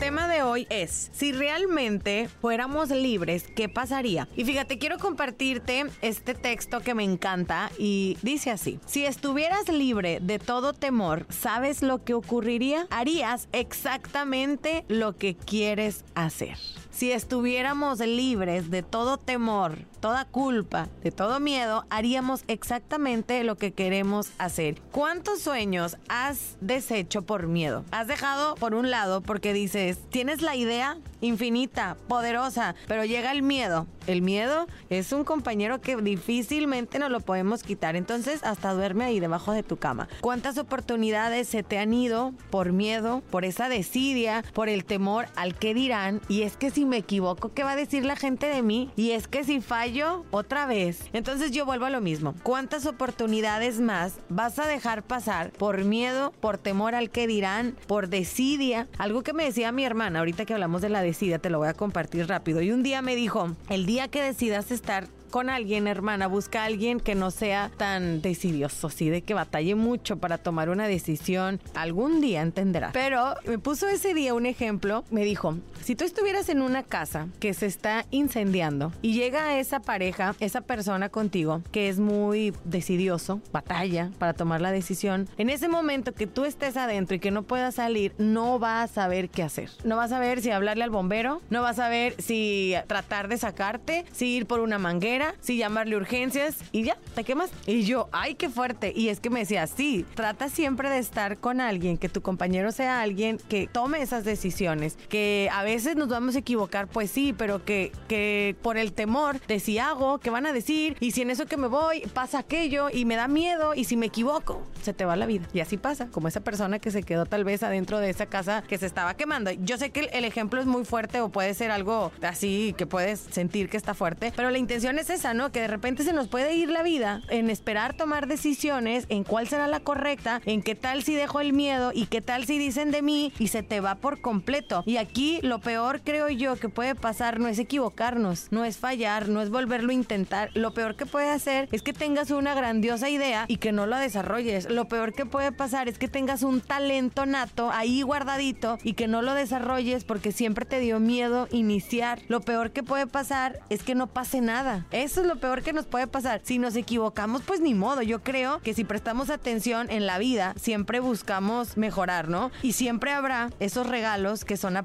Tema de hoy es, si realmente fuéramos libres, ¿qué pasaría? Y fíjate, quiero compartirte este texto que me encanta y dice así, si estuvieras libre de todo temor, ¿sabes lo que ocurriría? Harías exactamente lo que quieres hacer. Si estuviéramos libres de todo temor, toda culpa, de todo miedo, haríamos exactamente lo que queremos hacer. ¿Cuántos sueños has deshecho por miedo? Has dejado por un lado porque dices, tienes la idea infinita, poderosa, pero llega el miedo. El miedo es un compañero que difícilmente nos lo podemos quitar. Entonces, hasta duerme ahí debajo de tu cama. ¿Cuántas oportunidades se te han ido por miedo, por esa desidia, por el temor al que dirán? Y es que si me equivoco, ¿qué va a decir la gente de mí? Y es que si fallo, otra vez. Entonces yo vuelvo a lo mismo. ¿Cuántas oportunidades más vas a dejar pasar por miedo, por temor al que dirán, por desidia? Algo que me decía mi hermana, ahorita que hablamos de la desidia, te lo voy a compartir rápido. Y un día me dijo, el día que decidas estar con alguien, hermana, busca a alguien que no sea tan decidioso, sí, de que batalle mucho para tomar una decisión. Algún día entenderá. Pero me puso ese día un ejemplo. Me dijo, si tú estuvieras en una casa que se está incendiando y llega esa pareja, esa persona contigo, que es muy decidioso, batalla para tomar la decisión, en ese momento que tú estés adentro y que no puedas salir, no vas a saber qué hacer. No vas a saber si hablarle al bombero, no vas a saber si tratar de sacarte, si ir por una manguera sí llamarle urgencias y ya, te quemas. Y yo, ay, qué fuerte. Y es que me decía, sí, trata siempre de estar con alguien, que tu compañero sea alguien que tome esas decisiones, que a veces nos vamos a equivocar, pues sí, pero que, que por el temor de si hago, qué van a decir, y si en eso que me voy pasa aquello y me da miedo, y si me equivoco, se te va la vida. Y así pasa, como esa persona que se quedó tal vez adentro de esa casa que se estaba quemando. Yo sé que el ejemplo es muy fuerte o puede ser algo así que puedes sentir que está fuerte, pero la intención es esa, ¿no? Que de repente se nos puede ir la vida en esperar tomar decisiones, en cuál será la correcta, en qué tal si dejo el miedo y qué tal si dicen de mí y se te va por completo. Y aquí lo peor creo yo que puede pasar no es equivocarnos, no es fallar, no es volverlo a intentar. Lo peor que puede hacer es que tengas una grandiosa idea y que no la desarrolles. Lo peor que puede pasar es que tengas un talento nato ahí guardadito y que no lo desarrolles porque siempre te dio miedo iniciar. Lo peor que puede pasar es que no pase nada. Eso es lo peor que nos puede pasar. Si nos equivocamos, pues ni modo. Yo creo que si prestamos atención en la vida, siempre buscamos mejorar, ¿no? Y siempre habrá esos regalos que son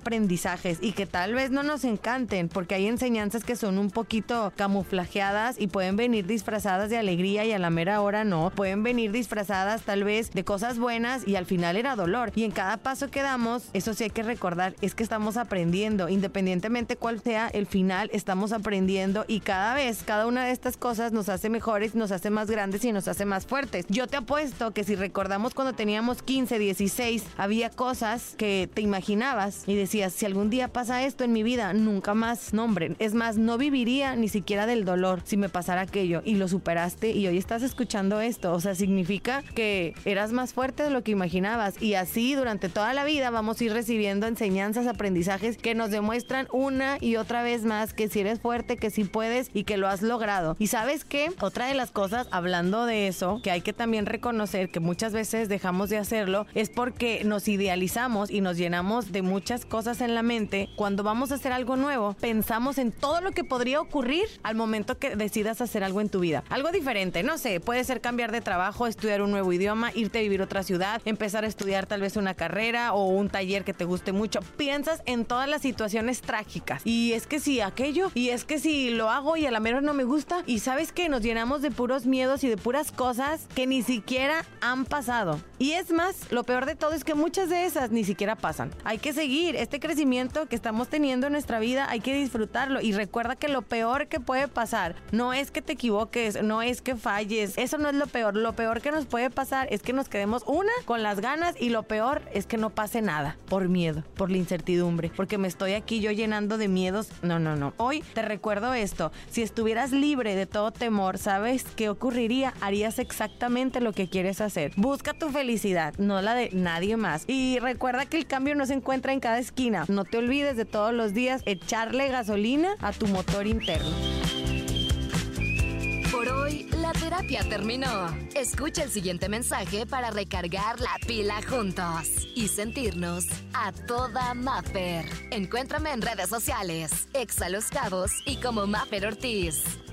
y que tal vez no nos encanten, porque hay enseñanzas que son un poquito camuflajeadas y pueden venir disfrazadas de alegría y a la mera hora no. Pueden venir disfrazadas tal vez de cosas buenas y al final era dolor. Y en cada paso que damos, eso sí hay que recordar, es que estamos aprendiendo, independientemente cuál sea el final, estamos aprendiendo y cada vez cada una de estas cosas nos hace mejores, nos hace más grandes y nos hace más fuertes. Yo te apuesto que si recordamos cuando teníamos 15, 16, había cosas que te imaginabas y decías, si algún día pasa esto en mi vida, nunca más, nombren. Es más, no viviría ni siquiera del dolor si me pasara aquello y lo superaste y hoy estás escuchando esto. O sea, significa que eras más fuerte de lo que imaginabas y así durante toda la vida vamos a ir recibiendo enseñanzas, aprendizajes que nos demuestran una y otra vez más que si eres fuerte, que si puedes y que lo has logrado. Y sabes qué? Otra de las cosas, hablando de eso, que hay que también reconocer que muchas veces dejamos de hacerlo, es porque nos idealizamos y nos llenamos de muchas cosas en la mente. Cuando vamos a hacer algo nuevo, pensamos en todo lo que podría ocurrir al momento que decidas hacer algo en tu vida. Algo diferente, no sé, puede ser cambiar de trabajo, estudiar un nuevo idioma, irte a vivir a otra ciudad, empezar a estudiar tal vez una carrera o un taller que te guste mucho. Piensas en todas las situaciones trágicas. Y es que si aquello, y es que si lo hago y a la mera no me gusta. Y sabes que nos llenamos de puros miedos y de puras cosas que ni siquiera han pasado. Y es más, lo peor de todo es que muchas de esas ni siquiera pasan. Hay que seguir este crecimiento que estamos teniendo en nuestra vida, hay que disfrutarlo. Y recuerda que lo peor que puede pasar no es que te equivoques, no es que falles. Eso no es lo peor. Lo peor que nos puede pasar es que nos quedemos una con las ganas y lo peor es que no pase nada por miedo, por la incertidumbre, porque me estoy aquí yo llenando de miedos. No, no, no. Hoy te recuerdo esto. Si estuvieras libre de todo temor, ¿sabes qué ocurriría? Harías exactamente lo que quieres hacer. Busca tu felicidad, no la de nadie más. Y recuerda que el cambio no se encuentra en cada esquina. No te olvides de todos los días echarle gasolina a tu motor interno. Por hoy, la terapia terminó. Escucha el siguiente mensaje para recargar la pila juntos y sentirnos a toda Maffer. Encuéntrame en redes sociales, Exa Los Cabos y como Maffer Ortiz.